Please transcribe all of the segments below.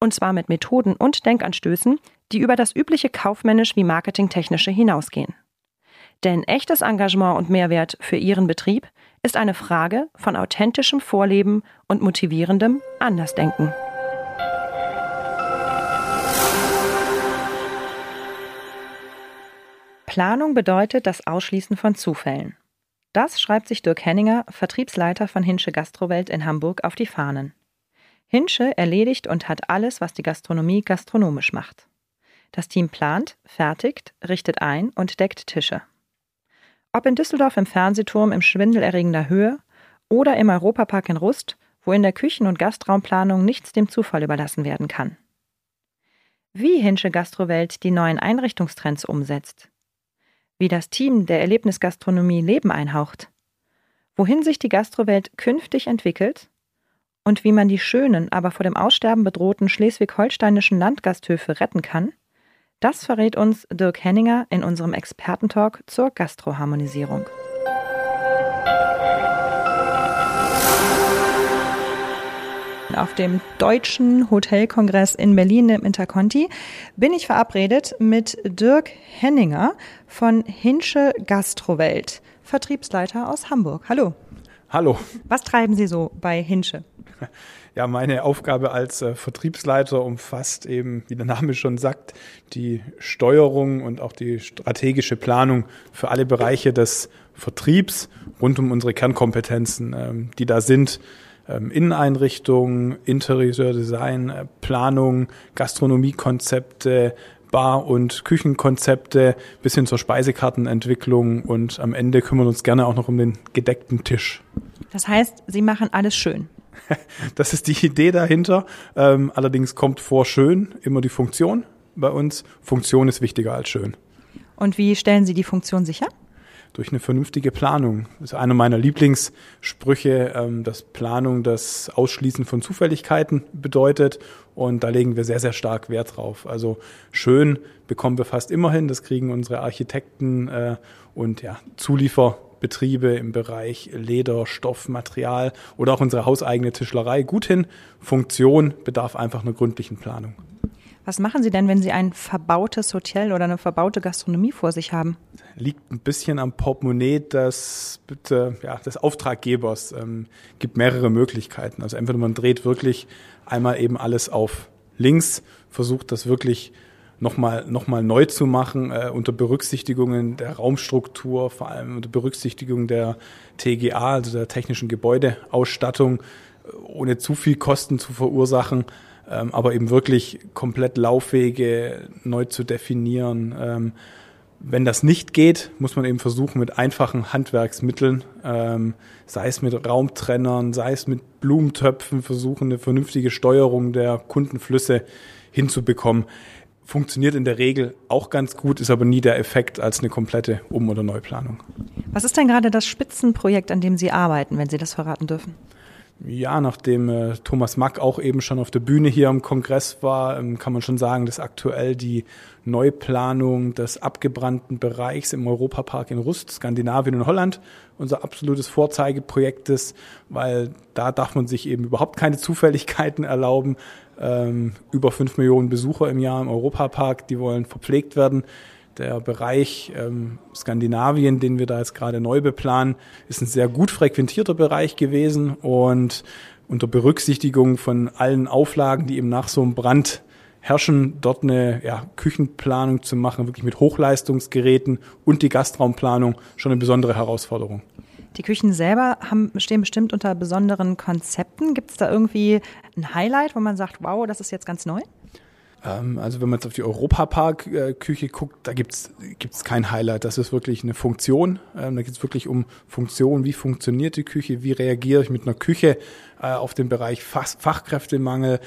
Und zwar mit Methoden und Denkanstößen, die über das übliche kaufmännisch wie marketingtechnische hinausgehen. Denn echtes Engagement und Mehrwert für Ihren Betrieb ist eine Frage von authentischem Vorleben und motivierendem Andersdenken. Planung bedeutet das Ausschließen von Zufällen. Das schreibt sich Dirk Henninger, Vertriebsleiter von Hinsche Gastrowelt in Hamburg, auf die Fahnen. Hinsche erledigt und hat alles, was die Gastronomie gastronomisch macht. Das Team plant, fertigt, richtet ein und deckt Tische. Ob in Düsseldorf im Fernsehturm im schwindelerregender Höhe oder im Europapark in Rust, wo in der Küchen- und Gastraumplanung nichts dem Zufall überlassen werden kann. Wie Hinsche Gastrowelt die neuen Einrichtungstrends umsetzt. Wie das Team der Erlebnisgastronomie Leben einhaucht. Wohin sich die Gastrowelt künftig entwickelt und wie man die schönen, aber vor dem Aussterben bedrohten schleswig-holsteinischen Landgasthöfe retten kann – das verrät uns Dirk Henninger in unserem Expertentalk zur Gastroharmonisierung. Auf dem Deutschen Hotelkongress in Berlin im Interconti bin ich verabredet mit Dirk Henninger von Hinsche Gastrowelt, Vertriebsleiter aus Hamburg. Hallo. Hallo. Was treiben Sie so bei Hinsche? Ja, meine Aufgabe als äh, Vertriebsleiter umfasst eben, wie der Name schon sagt, die Steuerung und auch die strategische Planung für alle Bereiche des Vertriebs rund um unsere Kernkompetenzen, ähm, die da sind. Ähm, Inneneinrichtungen, Interieurdesign, äh, Planung, Gastronomiekonzepte, Bar- und Küchenkonzepte bis hin zur Speisekartenentwicklung und am Ende kümmern uns gerne auch noch um den gedeckten Tisch. Das heißt, Sie machen alles schön. Das ist die Idee dahinter. Ähm, allerdings kommt vor schön immer die Funktion bei uns. Funktion ist wichtiger als schön. Und wie stellen Sie die Funktion sicher? Durch eine vernünftige Planung. Das ist einer meiner Lieblingssprüche, ähm, dass Planung das Ausschließen von Zufälligkeiten bedeutet. Und da legen wir sehr, sehr stark Wert drauf. Also schön bekommen wir fast immer hin. Das kriegen unsere Architekten äh, und ja, Zuliefer Betriebe im Bereich Leder, Stoff, Material oder auch unsere hauseigene Tischlerei gut hin. Funktion bedarf einfach einer gründlichen Planung. Was machen Sie denn, wenn Sie ein verbautes Hotel oder eine verbaute Gastronomie vor sich haben? Liegt ein bisschen am Portemonnaie des, bitte, ja, des Auftraggebers. Ähm, gibt mehrere Möglichkeiten. Also entweder man dreht wirklich einmal eben alles auf links, versucht das wirklich nochmal noch mal neu zu machen, äh, unter Berücksichtigung der Raumstruktur, vor allem unter Berücksichtigung der TGA, also der technischen Gebäudeausstattung, äh, ohne zu viel Kosten zu verursachen, ähm, aber eben wirklich komplett Laufwege neu zu definieren. Ähm, wenn das nicht geht, muss man eben versuchen, mit einfachen Handwerksmitteln, ähm, sei es mit Raumtrennern, sei es mit Blumentöpfen, versuchen, eine vernünftige Steuerung der Kundenflüsse hinzubekommen funktioniert in der Regel auch ganz gut, ist aber nie der Effekt als eine komplette Um- oder Neuplanung. Was ist denn gerade das Spitzenprojekt, an dem Sie arbeiten, wenn Sie das verraten dürfen? Ja, nachdem äh, Thomas Mack auch eben schon auf der Bühne hier im Kongress war, ähm, kann man schon sagen, dass aktuell die Neuplanung des abgebrannten Bereichs im Europapark in Rust, Skandinavien und Holland unser absolutes Vorzeigeprojekt ist, weil da darf man sich eben überhaupt keine Zufälligkeiten erlauben. Ähm, über fünf Millionen Besucher im Jahr im Europapark, die wollen verpflegt werden. Der Bereich ähm, Skandinavien, den wir da jetzt gerade neu beplanen, ist ein sehr gut frequentierter Bereich gewesen und unter Berücksichtigung von allen Auflagen, die eben nach so einem Brand herrschen, dort eine ja, Küchenplanung zu machen, wirklich mit Hochleistungsgeräten und die Gastraumplanung schon eine besondere Herausforderung. Die Küchen selber haben, stehen bestimmt unter besonderen Konzepten. Gibt es da irgendwie ein Highlight, wo man sagt, wow, das ist jetzt ganz neu? Ähm, also wenn man jetzt auf die Europapark-Küche guckt, da gibt's gibt's kein Highlight. Das ist wirklich eine Funktion. Ähm, da geht es wirklich um Funktion. Wie funktioniert die Küche? Wie reagiere ich mit einer Küche äh, auf den Bereich Fachkräftemangel?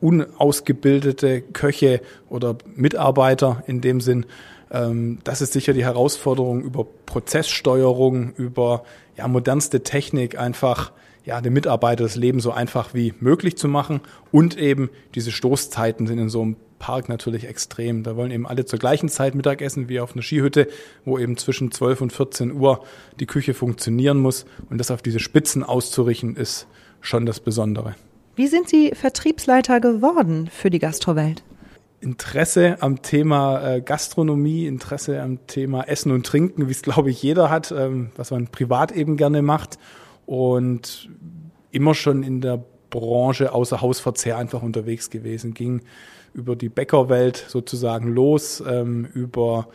Unausgebildete Köche oder Mitarbeiter in dem Sinn. Ähm, das ist sicher die Herausforderung über Prozesssteuerung, über ja, modernste Technik einfach ja, dem Mitarbeiter das Leben so einfach wie möglich zu machen. Und eben diese Stoßzeiten sind in so einem Park natürlich extrem. Da wollen eben alle zur gleichen Zeit Mittagessen wie auf einer Skihütte, wo eben zwischen 12 und 14 Uhr die Küche funktionieren muss. Und das auf diese Spitzen auszurichten, ist schon das Besondere. Wie sind Sie Vertriebsleiter geworden für die Gastrowelt? Interesse am Thema äh, Gastronomie, Interesse am Thema Essen und Trinken, wie es glaube ich jeder hat, ähm, was man privat eben gerne macht. Und immer schon in der Branche außer Hausverzehr einfach unterwegs gewesen, ging über die Bäckerwelt sozusagen los, ähm, über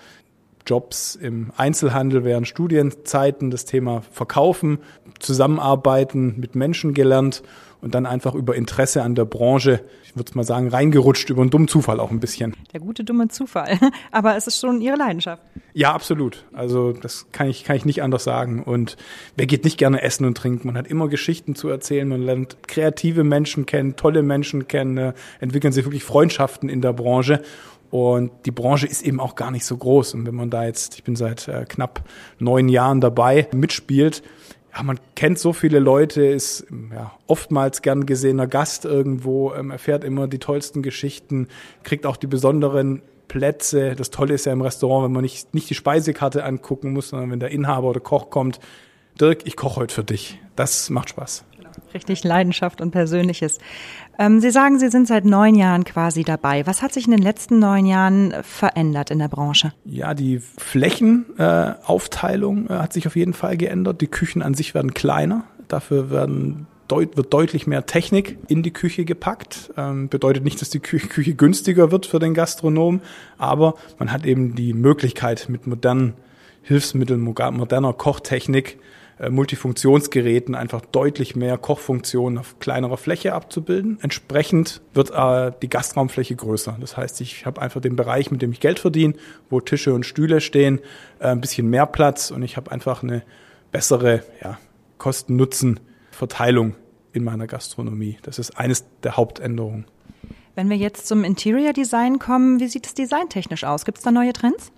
Jobs im Einzelhandel während Studienzeiten, das Thema Verkaufen, Zusammenarbeiten mit Menschen gelernt und dann einfach über Interesse an der Branche, ich würde mal sagen, reingerutscht über einen dummen Zufall auch ein bisschen. Der gute dumme Zufall. Aber es ist schon Ihre Leidenschaft. Ja, absolut. Also das kann ich, kann ich nicht anders sagen. Und wer geht nicht gerne essen und trinken? Man hat immer Geschichten zu erzählen, man lernt kreative Menschen kennen, tolle Menschen kennen, äh, entwickeln sich wirklich Freundschaften in der Branche. Und die Branche ist eben auch gar nicht so groß. Und wenn man da jetzt, ich bin seit äh, knapp neun Jahren dabei, mitspielt, ja, man kennt so viele Leute, ist ja, oftmals gern gesehener Gast irgendwo, ähm, erfährt immer die tollsten Geschichten, kriegt auch die besonderen Plätze. Das Tolle ist ja im Restaurant, wenn man nicht, nicht die Speisekarte angucken muss, sondern wenn der Inhaber oder Koch kommt, Dirk, ich koche heute für dich. Das macht Spaß. Richtig Leidenschaft und Persönliches. Ähm, Sie sagen, Sie sind seit neun Jahren quasi dabei. Was hat sich in den letzten neun Jahren verändert in der Branche? Ja, die Flächenaufteilung äh, hat sich auf jeden Fall geändert. Die Küchen an sich werden kleiner. Dafür werden deut wird deutlich mehr Technik in die Küche gepackt. Ähm, bedeutet nicht, dass die Küche, Küche günstiger wird für den Gastronom, aber man hat eben die Möglichkeit mit modernen Hilfsmitteln, moderner Kochtechnik äh, Multifunktionsgeräten einfach deutlich mehr Kochfunktionen auf kleinerer Fläche abzubilden. Entsprechend wird äh, die Gastraumfläche größer. Das heißt, ich habe einfach den Bereich, mit dem ich Geld verdiene, wo Tische und Stühle stehen, äh, ein bisschen mehr Platz und ich habe einfach eine bessere ja, Kosten-Nutzen-Verteilung in meiner Gastronomie. Das ist eines der Hauptänderungen. Wenn wir jetzt zum Interior Design kommen, wie sieht es designtechnisch aus? Gibt es da neue Trends?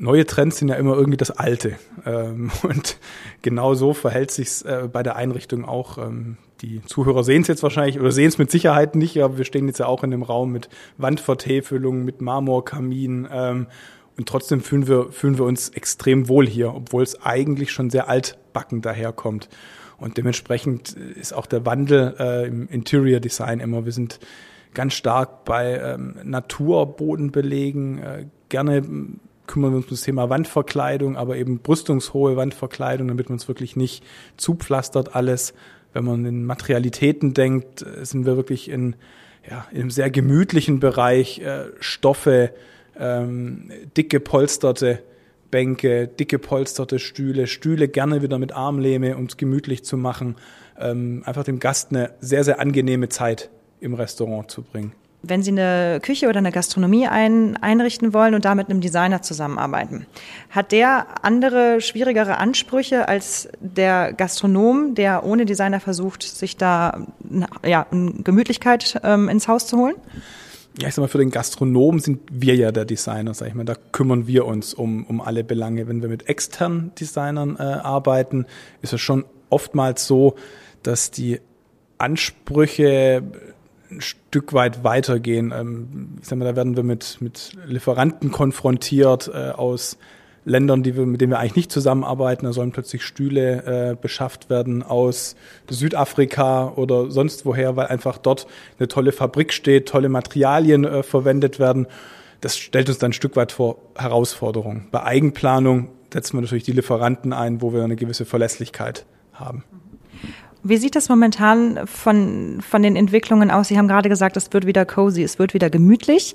Neue Trends sind ja immer irgendwie das Alte. Ähm, und genau so verhält sich äh, bei der Einrichtung auch. Ähm, die Zuhörer sehen es jetzt wahrscheinlich oder sehen es mit Sicherheit nicht, aber wir stehen jetzt ja auch in dem Raum mit Wandvertäfelung, mit Marmorkamin. Ähm, und trotzdem fühlen wir, fühlen wir uns extrem wohl hier, obwohl es eigentlich schon sehr altbacken daherkommt. Und dementsprechend ist auch der Wandel äh, im Interior Design immer. Wir sind ganz stark bei ähm, Naturbodenbelegen, äh, gerne kümmern wir uns um das Thema Wandverkleidung, aber eben brüstungshohe Wandverkleidung, damit man es wirklich nicht zupflastert alles. Wenn man in Materialitäten denkt, äh, sind wir wirklich in, ja, in einem sehr gemütlichen Bereich, äh, Stoffe, ähm, dicke polsterte Bänke, dicke polsterte Stühle, Stühle gerne wieder mit Armlehme, um es gemütlich zu machen, ähm, einfach dem Gast eine sehr, sehr angenehme Zeit im Restaurant zu bringen. Wenn Sie eine Küche oder eine Gastronomie ein, einrichten wollen und damit mit einem Designer zusammenarbeiten, hat der andere, schwierigere Ansprüche als der Gastronom, der ohne Designer versucht, sich da ja, Gemütlichkeit ähm, ins Haus zu holen? ja, ich sag mal, für den Gastronom sind wir ja der Designer, sag ich mal. Da kümmern wir uns um, um alle Belange. Wenn wir mit externen Designern äh, arbeiten, ist es schon oftmals so, dass die Ansprüche ein Stück weit weitergehen. Ähm, ich sag mal, da werden wir mit, mit Lieferanten konfrontiert äh, aus Ländern, die wir, mit denen wir eigentlich nicht zusammenarbeiten. Da sollen plötzlich Stühle äh, beschafft werden aus Südafrika oder sonst woher, weil einfach dort eine tolle Fabrik steht, tolle Materialien äh, verwendet werden. Das stellt uns dann ein Stück weit vor Herausforderungen. Bei Eigenplanung setzen wir natürlich die Lieferanten ein, wo wir eine gewisse Verlässlichkeit haben. Wie sieht das momentan von, von den Entwicklungen aus? Sie haben gerade gesagt, es wird wieder cozy, es wird wieder gemütlich.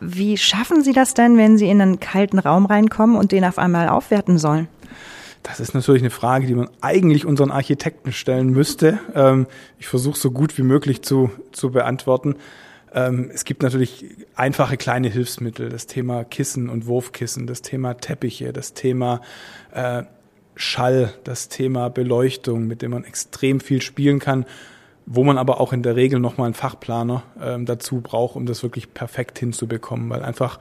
Wie schaffen Sie das denn, wenn Sie in einen kalten Raum reinkommen und den auf einmal aufwerten sollen? Das ist natürlich eine Frage, die man eigentlich unseren Architekten stellen müsste. Ähm, ich versuche so gut wie möglich zu, zu beantworten. Ähm, es gibt natürlich einfache kleine Hilfsmittel, das Thema Kissen und Wurfkissen, das Thema Teppiche, das Thema äh, Schall, das Thema Beleuchtung, mit dem man extrem viel spielen kann, wo man aber auch in der Regel nochmal einen Fachplaner ähm, dazu braucht, um das wirklich perfekt hinzubekommen, weil einfach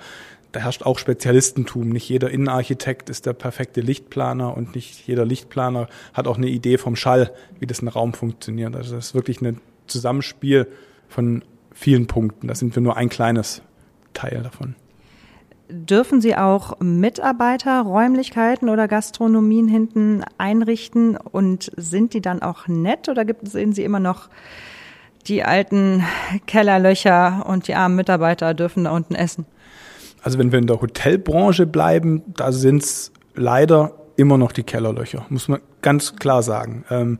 da herrscht auch Spezialistentum. Nicht jeder Innenarchitekt ist der perfekte Lichtplaner und nicht jeder Lichtplaner hat auch eine Idee vom Schall, wie das ein Raum funktioniert. Also das ist wirklich ein Zusammenspiel von vielen Punkten. Da sind wir nur ein kleines Teil davon. Dürfen Sie auch Mitarbeiter Räumlichkeiten oder Gastronomien hinten einrichten und sind die dann auch nett oder gibt, sehen Sie immer noch die alten Kellerlöcher und die armen Mitarbeiter dürfen da unten essen? Also wenn wir in der Hotelbranche bleiben, da sind es leider immer noch die Kellerlöcher, muss man ganz klar sagen. Ähm,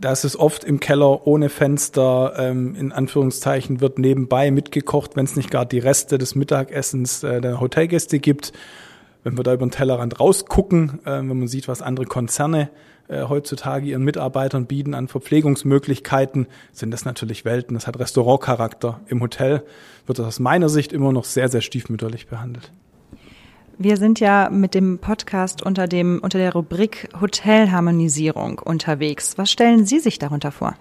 das ist oft im Keller ohne Fenster, ähm, in Anführungszeichen, wird nebenbei mitgekocht, wenn es nicht gar die Reste des Mittagessens äh, der Hotelgäste gibt. Wenn wir da über den Tellerrand rausgucken, äh, wenn man sieht, was andere Konzerne äh, heutzutage ihren Mitarbeitern bieten an Verpflegungsmöglichkeiten, sind das natürlich Welten. Das hat Restaurantcharakter. Im Hotel wird das aus meiner Sicht immer noch sehr, sehr stiefmütterlich behandelt. Wir sind ja mit dem Podcast unter dem unter der Rubrik Hotelharmonisierung unterwegs. Was stellen Sie sich darunter vor?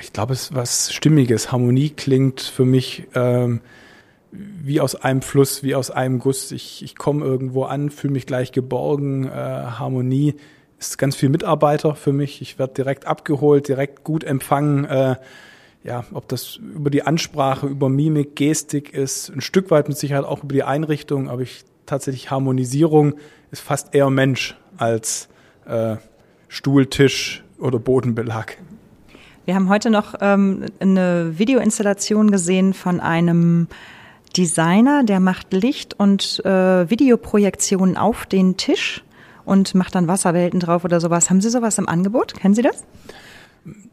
Ich glaube, es ist was Stimmiges. Harmonie klingt für mich ähm, wie aus einem Fluss, wie aus einem Guss. Ich, ich komme irgendwo an, fühle mich gleich geborgen. Äh, Harmonie ist ganz viel Mitarbeiter für mich. Ich werde direkt abgeholt, direkt gut empfangen. Äh, ja, ob das über die Ansprache, über Mimik, Gestik ist, ein Stück weit mit Sicherheit auch über die Einrichtung, aber ich tatsächlich Harmonisierung ist fast eher Mensch als äh, Stuhl, Tisch oder Bodenbelag. Wir haben heute noch ähm, eine Videoinstallation gesehen von einem Designer, der macht Licht und äh, Videoprojektionen auf den Tisch und macht dann Wasserwelten drauf oder sowas. Haben Sie sowas im Angebot? Kennen Sie das?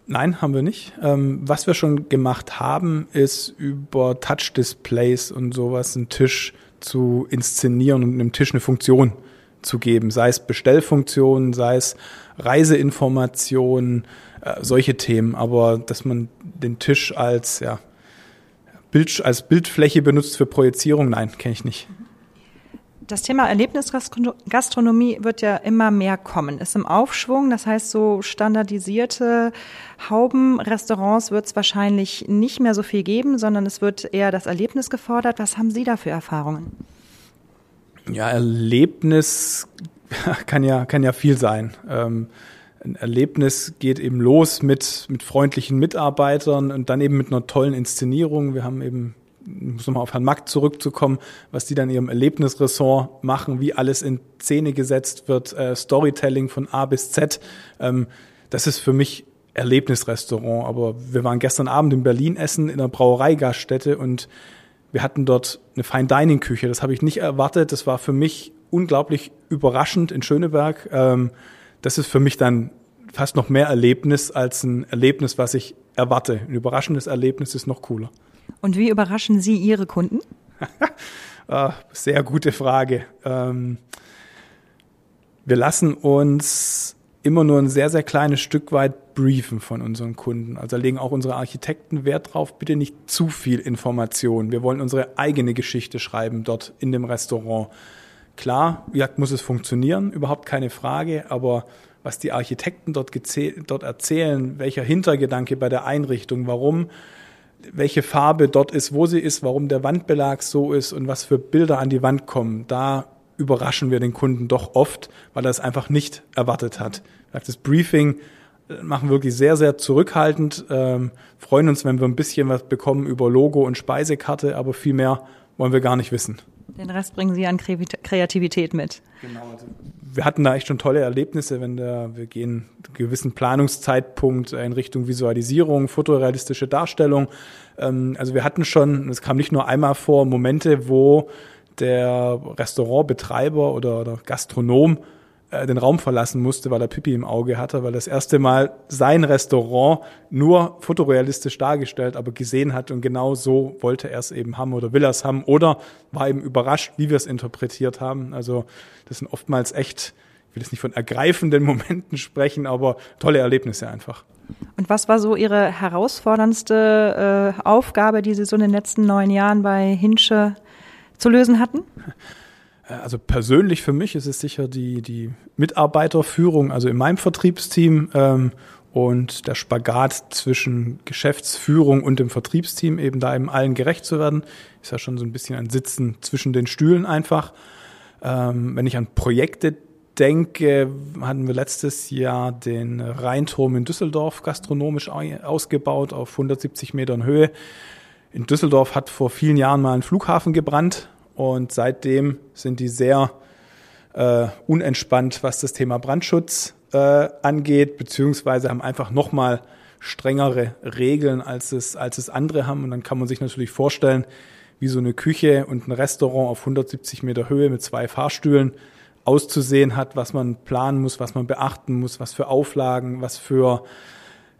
Nein, haben wir nicht. Ähm, was wir schon gemacht haben, ist über Touch-Displays und sowas einen Tisch zu inszenieren und einem Tisch eine Funktion zu geben, sei es Bestellfunktionen, sei es Reiseinformationen, äh, solche Themen, aber dass man den Tisch als ja, Bild, als Bildfläche benutzt für Projizierung, nein, kenne ich nicht. Das Thema Erlebnisgastronomie wird ja immer mehr kommen, ist im Aufschwung. Das heißt, so standardisierte Haubenrestaurants wird es wahrscheinlich nicht mehr so viel geben, sondern es wird eher das Erlebnis gefordert. Was haben Sie da für Erfahrungen? Ja, Erlebnis kann ja, kann ja viel sein. Ähm, ein Erlebnis geht eben los mit, mit freundlichen Mitarbeitern und dann eben mit einer tollen Inszenierung. Wir haben eben muss nochmal auf Herrn Mack zurückzukommen, was die dann in ihrem Erlebnisressort machen, wie alles in Szene gesetzt wird, äh, Storytelling von A bis Z. Ähm, das ist für mich Erlebnisrestaurant. Aber wir waren gestern Abend in Berlin essen in einer Brauereigaststätte und wir hatten dort eine Fine Dining Küche. Das habe ich nicht erwartet. Das war für mich unglaublich überraschend in Schöneberg. Ähm, das ist für mich dann fast noch mehr Erlebnis als ein Erlebnis, was ich erwarte. Ein überraschendes Erlebnis ist noch cooler. Und wie überraschen Sie Ihre Kunden? Ah, sehr gute Frage. Ähm, wir lassen uns immer nur ein sehr, sehr kleines Stück weit briefen von unseren Kunden. Also legen auch unsere Architekten Wert drauf, bitte nicht zu viel Information. Wir wollen unsere eigene Geschichte schreiben dort in dem Restaurant. Klar, ja, muss es funktionieren, überhaupt keine Frage, aber was die Architekten dort, dort erzählen, welcher Hintergedanke bei der Einrichtung, warum welche Farbe dort ist, wo sie ist, warum der Wandbelag so ist und was für Bilder an die Wand kommen. Da überraschen wir den Kunden doch oft, weil er es einfach nicht erwartet hat. Das Briefing äh, machen wirklich sehr, sehr zurückhaltend, ähm, freuen uns, wenn wir ein bisschen was bekommen über Logo und Speisekarte, aber viel mehr wollen wir gar nicht wissen. Den Rest bringen Sie an Kreativität mit. Genau. Also wir hatten da echt schon tolle Erlebnisse, wenn der, wir gehen einen gewissen Planungszeitpunkt in Richtung Visualisierung, fotorealistische Darstellung. Ähm, also wir hatten schon, es kam nicht nur einmal vor, Momente, wo der Restaurantbetreiber oder, oder Gastronom äh, den Raum verlassen musste, weil er Pipi im Auge hatte, weil das erste Mal sein Restaurant nur fotorealistisch dargestellt, aber gesehen hat und genau so wollte er es eben haben oder will er es haben oder war eben überrascht, wie wir es interpretiert haben. Also das sind oftmals echt, ich will jetzt nicht von ergreifenden Momenten sprechen, aber tolle Erlebnisse einfach. Und was war so Ihre herausforderndste äh, Aufgabe, die Sie so in den letzten neun Jahren bei Hinsche zu lösen hatten? Äh, also persönlich für mich ist es sicher die, die Mitarbeiterführung, also in meinem Vertriebsteam ähm, und der Spagat zwischen Geschäftsführung und dem Vertriebsteam, eben da eben allen gerecht zu werden, ist ja schon so ein bisschen ein Sitzen zwischen den Stühlen einfach. Ähm, wenn ich an Projekte denke, hatten wir letztes Jahr den Rheinturm in Düsseldorf gastronomisch ausgebaut auf 170 Metern Höhe. In Düsseldorf hat vor vielen Jahren mal ein Flughafen gebrannt und seitdem sind die sehr äh, unentspannt, was das Thema Brandschutz äh, angeht, beziehungsweise haben einfach nochmal strengere Regeln, als es, als es andere haben. Und dann kann man sich natürlich vorstellen, wie so eine Küche und ein Restaurant auf 170 Meter Höhe mit zwei Fahrstühlen auszusehen hat, was man planen muss, was man beachten muss, was für Auflagen, was für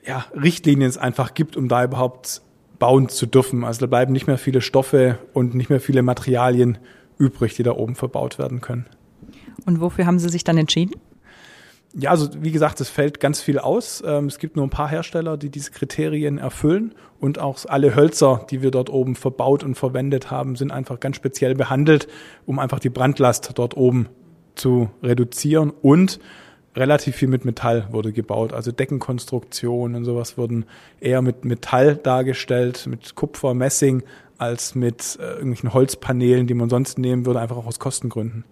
ja, Richtlinien es einfach gibt, um da überhaupt bauen zu dürfen. Also da bleiben nicht mehr viele Stoffe und nicht mehr viele Materialien übrig, die da oben verbaut werden können. Und wofür haben Sie sich dann entschieden? Ja, also wie gesagt, es fällt ganz viel aus. Ähm, es gibt nur ein paar Hersteller, die diese Kriterien erfüllen und auch alle Hölzer, die wir dort oben verbaut und verwendet haben, sind einfach ganz speziell behandelt, um einfach die Brandlast dort oben zu reduzieren und relativ viel mit Metall wurde gebaut. Also Deckenkonstruktionen und sowas wurden eher mit Metall dargestellt, mit Kupfer, Messing, als mit äh, irgendwelchen Holzpaneelen, die man sonst nehmen würde, einfach auch aus Kostengründen.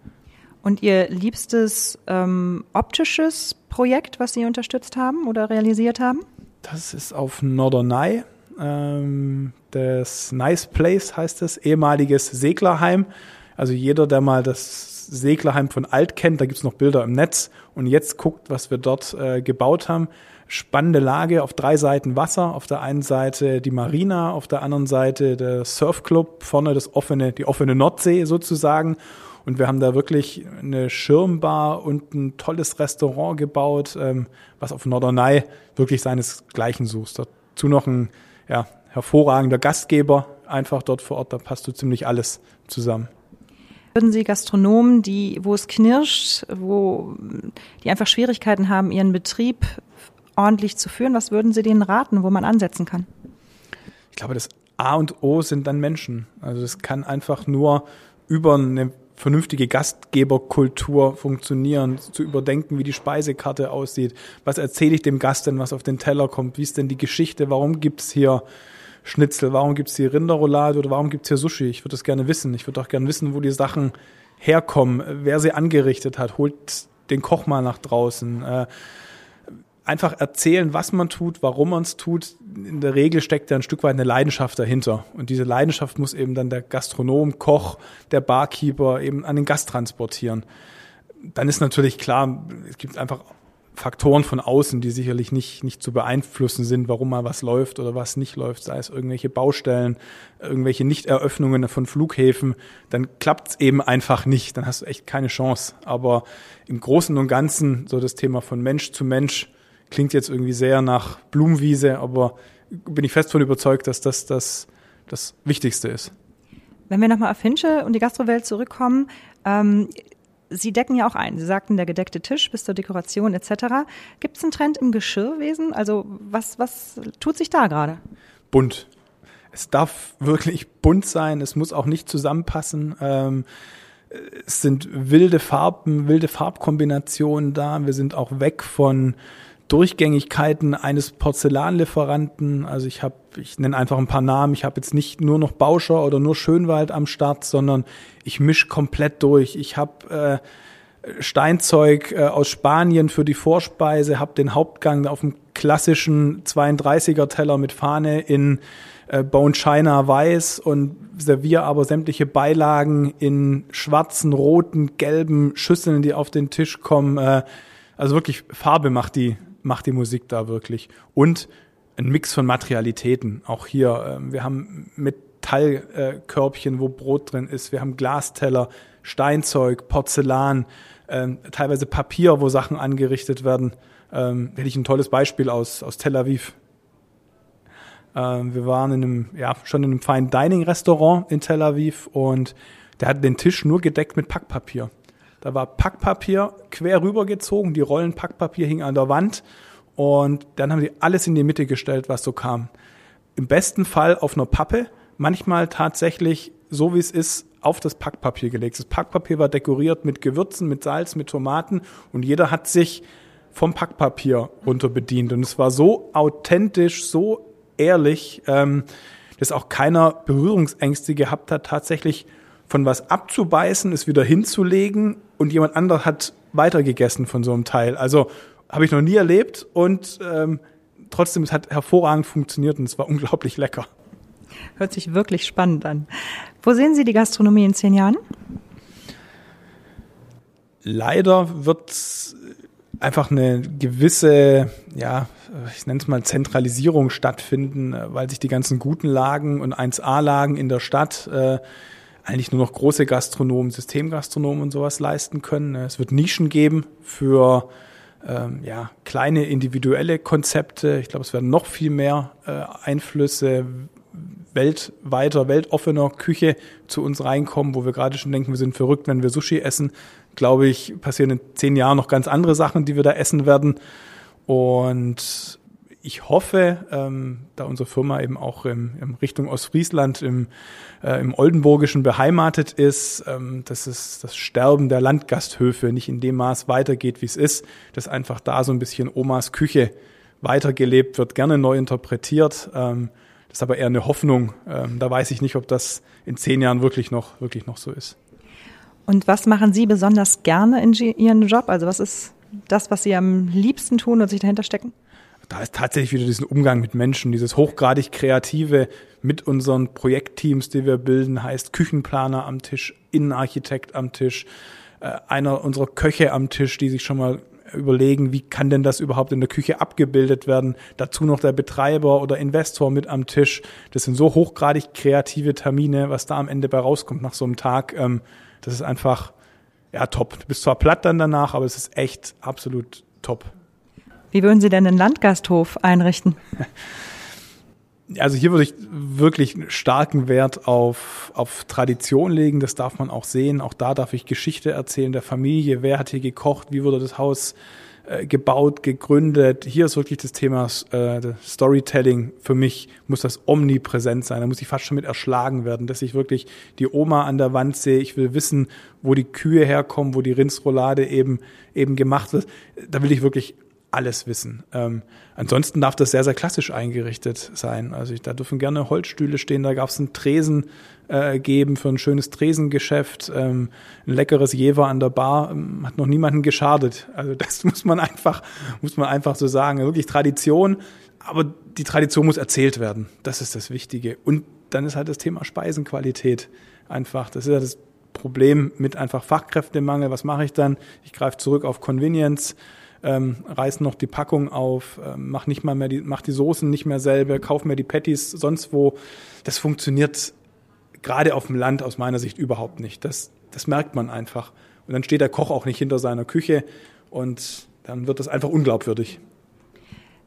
Und Ihr liebstes ähm, optisches Projekt, was Sie unterstützt haben oder realisiert haben? Das ist auf Norderney. Ähm, das Nice Place heißt es, ehemaliges Seglerheim. Also jeder, der mal das Seglerheim von Alt kennt. Da gibt's noch Bilder im Netz. Und jetzt guckt, was wir dort äh, gebaut haben. Spannende Lage auf drei Seiten Wasser. Auf der einen Seite die Marina, auf der anderen Seite der Surfclub, vorne das offene, die offene Nordsee sozusagen. Und wir haben da wirklich eine Schirmbar und ein tolles Restaurant gebaut, ähm, was auf Norderney wirklich seinesgleichen sucht. Dazu noch ein ja, hervorragender Gastgeber einfach dort vor Ort. Da passt so ziemlich alles zusammen. Würden Sie Gastronomen, die, wo es knirscht, wo die einfach Schwierigkeiten haben, ihren Betrieb ordentlich zu führen, was würden Sie denen raten, wo man ansetzen kann? Ich glaube, das A und O sind dann Menschen. Also das kann einfach nur über eine vernünftige Gastgeberkultur funktionieren, zu überdenken, wie die Speisekarte aussieht. Was erzähle ich dem Gast denn, was auf den Teller kommt? Wie ist denn die Geschichte? Warum gibt's hier Schnitzel? Warum gibt's hier Rinderroulade oder warum gibt's hier Sushi? Ich würde das gerne wissen. Ich würde auch gerne wissen, wo die Sachen herkommen, wer sie angerichtet hat. Holt den Koch mal nach draußen. Äh, einfach erzählen, was man tut, warum man es tut. In der Regel steckt ja ein Stück weit eine Leidenschaft dahinter. Und diese Leidenschaft muss eben dann der Gastronom, Koch, der Barkeeper eben an den Gast transportieren. Dann ist natürlich klar, es gibt einfach Faktoren von außen, die sicherlich nicht, nicht zu beeinflussen sind, warum mal was läuft oder was nicht läuft, sei es irgendwelche Baustellen, irgendwelche Nichteröffnungen von Flughäfen, dann klappt es eben einfach nicht, dann hast du echt keine Chance. Aber im Großen und Ganzen, so das Thema von Mensch zu Mensch, klingt jetzt irgendwie sehr nach Blumenwiese, aber bin ich fest von überzeugt, dass das das, das Wichtigste ist. Wenn wir nochmal auf Hinsche und die Gastrowelt zurückkommen, ähm, Sie decken ja auch ein. Sie sagten, der gedeckte Tisch bis zur Dekoration etc. Gibt es einen Trend im Geschirrwesen? Also was, was tut sich da gerade? Bunt. Es darf wirklich bunt sein. Es muss auch nicht zusammenpassen. Ähm, es sind wilde Farben, wilde Farbkombinationen da. Wir sind auch weg von Durchgängigkeiten eines Porzellanlieferanten. Also ich habe, ich nenne einfach ein paar Namen. Ich habe jetzt nicht nur noch Bauscher oder nur Schönwald am Start, sondern ich misch komplett durch. Ich habe äh, Steinzeug äh, aus Spanien für die Vorspeise, habe den Hauptgang auf dem klassischen 32er Teller mit Fahne in äh, Bone China weiß und serviere aber sämtliche Beilagen in schwarzen, roten, gelben Schüsseln, die auf den Tisch kommen. Äh, also wirklich Farbe macht die, macht die Musik da wirklich. Und ein Mix von Materialitäten. Auch hier, äh, wir haben Metallkörbchen, wo Brot drin ist. Wir haben Glasteller, Steinzeug, Porzellan, äh, teilweise Papier, wo Sachen angerichtet werden. Ähm, hätte ich ein tolles Beispiel aus, aus Tel Aviv. Ähm, wir waren in einem, ja, schon in einem Fine Dining Restaurant in Tel Aviv und der hat den Tisch nur gedeckt mit Packpapier. Da war Packpapier quer rübergezogen, die Rollen Packpapier hingen an der Wand und dann haben sie alles in die Mitte gestellt, was so kam. Im besten Fall auf einer Pappe, manchmal tatsächlich so wie es ist, auf das Packpapier gelegt. Das Packpapier war dekoriert mit Gewürzen, mit Salz, mit Tomaten und jeder hat sich vom Packpapier runter bedient. Und es war so authentisch, so ehrlich, ähm, dass auch keiner Berührungsängste gehabt hat, tatsächlich von was abzubeißen, es wieder hinzulegen und jemand anderes hat weitergegessen von so einem Teil. Also habe ich noch nie erlebt und ähm, trotzdem, es hat hervorragend funktioniert und es war unglaublich lecker. Hört sich wirklich spannend an. Wo sehen Sie die Gastronomie in zehn Jahren? Leider wird einfach eine gewisse, ja, ich nenne es mal Zentralisierung stattfinden, äh, weil sich die ganzen guten Lagen und 1A-Lagen in der Stadt äh, eigentlich nur noch große Gastronomen, Systemgastronomen und sowas leisten können. Es wird Nischen geben für ähm, ja, kleine individuelle Konzepte. Ich glaube, es werden noch viel mehr äh, Einflüsse weltweiter, weltoffener Küche zu uns reinkommen, wo wir gerade schon denken, wir sind verrückt, wenn wir Sushi essen. Glaube ich, passieren in zehn Jahren noch ganz andere Sachen, die wir da essen werden. Und ich hoffe, ähm, da unsere Firma eben auch im, im Richtung Ostfriesland, im, äh, im Oldenburgischen beheimatet ist, ähm, dass es das Sterben der Landgasthöfe nicht in dem Maß weitergeht, wie es ist, dass einfach da so ein bisschen Omas Küche weitergelebt wird, gerne neu interpretiert. Ähm, das ist aber eher eine Hoffnung. Ähm, da weiß ich nicht, ob das in zehn Jahren wirklich noch, wirklich noch so ist. Und was machen Sie besonders gerne in Ihrem Job? Also was ist das, was Sie am liebsten tun und sich dahinter stecken? Da ist tatsächlich wieder diesen Umgang mit Menschen, dieses hochgradig kreative mit unseren Projektteams, die wir bilden, heißt Küchenplaner am Tisch, Innenarchitekt am Tisch, äh, einer unserer Köche am Tisch, die sich schon mal überlegen, wie kann denn das überhaupt in der Küche abgebildet werden. Dazu noch der Betreiber oder Investor mit am Tisch. Das sind so hochgradig kreative Termine, was da am Ende bei rauskommt nach so einem Tag. Ähm, das ist einfach, ja, top. Du bist zwar platt dann danach, aber es ist echt absolut top. Wie würden Sie denn einen Landgasthof einrichten? also hier würde ich wirklich starken Wert auf, auf Tradition legen. Das darf man auch sehen. Auch da darf ich Geschichte erzählen der Familie. Wer hat hier gekocht? Wie wurde das Haus äh, gebaut, gegründet? Hier ist wirklich das Thema äh, Storytelling. Für mich muss das omnipräsent sein. Da muss ich fast schon mit erschlagen werden, dass ich wirklich die Oma an der Wand sehe. Ich will wissen, wo die Kühe herkommen, wo die Rindsroulade eben, eben gemacht wird. Da will ich wirklich alles wissen. Ähm, ansonsten darf das sehr, sehr klassisch eingerichtet sein. Also ich, da dürfen gerne Holzstühle stehen, da gab es einen Tresen äh, geben für ein schönes Tresengeschäft. Ähm, ein leckeres Jever an der Bar ähm, hat noch niemanden geschadet. Also das muss man einfach, muss man einfach so sagen. Wirklich Tradition, aber die Tradition muss erzählt werden. Das ist das Wichtige. Und dann ist halt das Thema Speisenqualität einfach. Das ist ja das Problem mit einfach Fachkräftemangel. Was mache ich dann? Ich greife zurück auf Convenience ähm, reiß noch die Packung auf, ähm, mach nicht mal mehr die, mach die Soßen nicht mehr selber, kauf mir die Patties sonst wo. Das funktioniert gerade auf dem Land aus meiner Sicht überhaupt nicht. Das, das merkt man einfach. Und dann steht der Koch auch nicht hinter seiner Küche und dann wird das einfach unglaubwürdig.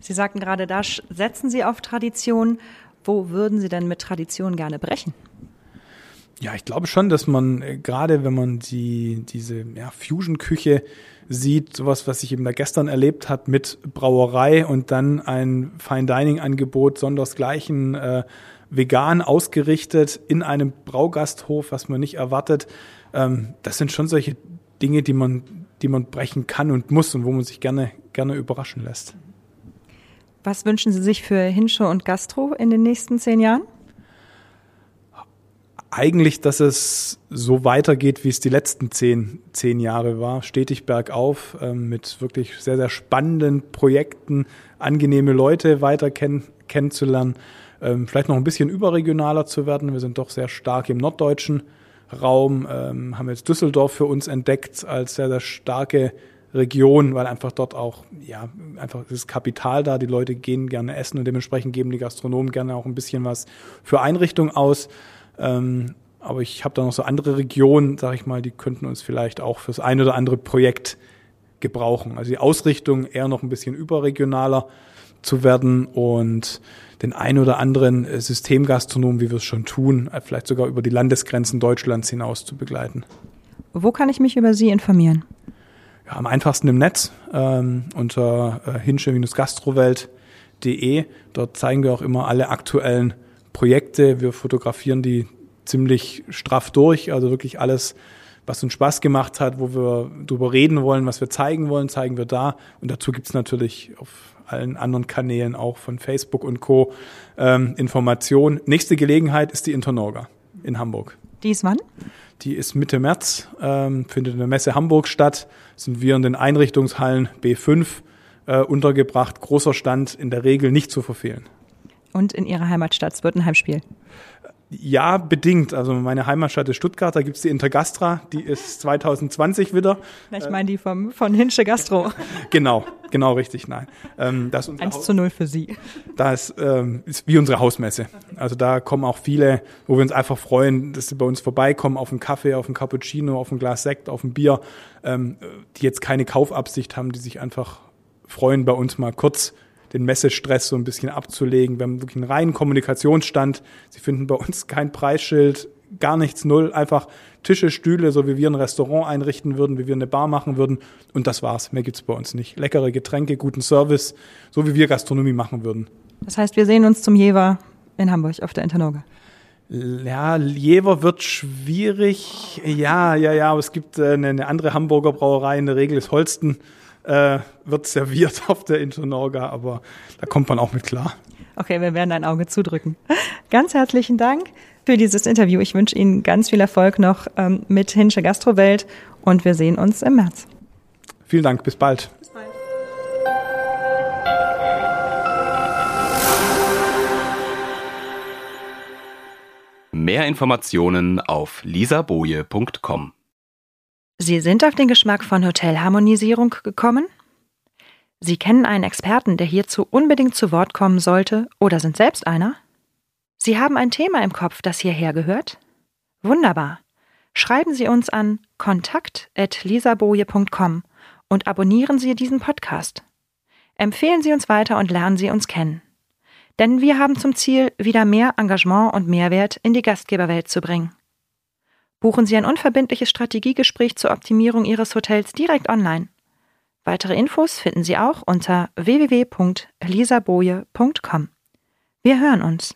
Sie sagten gerade, da setzen Sie auf Tradition. Wo würden Sie denn mit Tradition gerne brechen? Ja, ich glaube schon, dass man äh, gerade, wenn man die diese ja, Fusion-Küche sieht, sowas, was ich eben da gestern erlebt hat mit Brauerei und dann ein Fine Dining Angebot sondersgleichen äh, vegan ausgerichtet in einem Braugasthof, was man nicht erwartet. Ähm, das sind schon solche Dinge, die man, die man brechen kann und muss und wo man sich gerne, gerne überraschen lässt. Was wünschen Sie sich für Hinsche und Gastro in den nächsten zehn Jahren? Eigentlich, dass es so weitergeht, wie es die letzten zehn, zehn Jahre war, stetig bergauf, ähm, mit wirklich sehr, sehr spannenden Projekten, angenehme Leute weiter kenn kennenzulernen, ähm, vielleicht noch ein bisschen überregionaler zu werden. Wir sind doch sehr stark im norddeutschen Raum, ähm, haben jetzt Düsseldorf für uns entdeckt als sehr, sehr starke Region, weil einfach dort auch, ja, einfach das Kapital da, die Leute gehen gerne essen und dementsprechend geben die Gastronomen gerne auch ein bisschen was für Einrichtungen aus. Ähm, aber ich habe da noch so andere Regionen, sage ich mal, die könnten uns vielleicht auch fürs ein oder andere Projekt gebrauchen. Also die Ausrichtung eher noch ein bisschen überregionaler zu werden und den ein oder anderen Systemgastronom, wie wir es schon tun, vielleicht sogar über die Landesgrenzen Deutschlands hinaus zu begleiten. Wo kann ich mich über Sie informieren? Ja, am einfachsten im Netz ähm, unter äh, hinsche-gastrowelt.de. Dort zeigen wir auch immer alle aktuellen Projekte. Wir fotografieren die ziemlich straff durch, also wirklich alles, was uns Spaß gemacht hat, wo wir darüber reden wollen, was wir zeigen wollen, zeigen wir da. Und dazu gibt's natürlich auf allen anderen Kanälen, auch von Facebook und Co. Ähm, Informationen. Nächste Gelegenheit ist die Internorga in Hamburg. Die ist wann? Die ist Mitte März, ähm, findet in der Messe Hamburg statt. Sind wir in den Einrichtungshallen B5 äh, untergebracht. Großer Stand, in der Regel nicht zu verfehlen. Und in Ihrer Heimatstadt, es wird ein Heimspiel. Ja, bedingt. Also meine Heimatstadt ist Stuttgart, da gibt's die Intergastra, die ist 2020 wieder. Ich meine die vom, von Hinsche Gastro. genau, genau richtig, nein. Ähm, das 1 zu 0 für Sie. Das ähm, ist wie unsere Hausmesse. Also da kommen auch viele, wo wir uns einfach freuen, dass sie bei uns vorbeikommen, auf einen Kaffee, auf einen Cappuccino, auf ein Glas Sekt, auf ein Bier, ähm, die jetzt keine Kaufabsicht haben, die sich einfach freuen, bei uns mal kurz den Messestress so ein bisschen abzulegen. Wir haben wirklich einen reinen Kommunikationsstand. Sie finden bei uns kein Preisschild, gar nichts, null. Einfach Tische, Stühle, so wie wir ein Restaurant einrichten würden, wie wir eine Bar machen würden. Und das war's. Mehr gibt's bei uns nicht. Leckere Getränke, guten Service, so wie wir Gastronomie machen würden. Das heißt, wir sehen uns zum Jever in Hamburg auf der Internorga. Ja, Jever wird schwierig. Ja, ja, ja, aber es gibt äh, eine andere Hamburger Brauerei, in der Regel ist Holsten äh, wird serviert auf der Internorga, aber da kommt man auch mit klar. Okay, wir werden ein Auge zudrücken. Ganz herzlichen Dank für dieses Interview. Ich wünsche Ihnen ganz viel Erfolg noch ähm, mit Hinsche Gastrowelt und wir sehen uns im März. Vielen Dank, bis bald. Bis bald. Mehr Informationen auf lisaboje.com. Sie sind auf den Geschmack von Hotelharmonisierung gekommen? Sie kennen einen Experten, der hierzu unbedingt zu Wort kommen sollte, oder sind selbst einer? Sie haben ein Thema im Kopf, das hierher gehört? Wunderbar. Schreiben Sie uns an kontakt.lisaboje.com und abonnieren Sie diesen Podcast. Empfehlen Sie uns weiter und lernen Sie uns kennen. Denn wir haben zum Ziel, wieder mehr Engagement und Mehrwert in die Gastgeberwelt zu bringen. Buchen Sie ein unverbindliches Strategiegespräch zur Optimierung Ihres Hotels direkt online. Weitere Infos finden Sie auch unter www.elisaboje.com. Wir hören uns.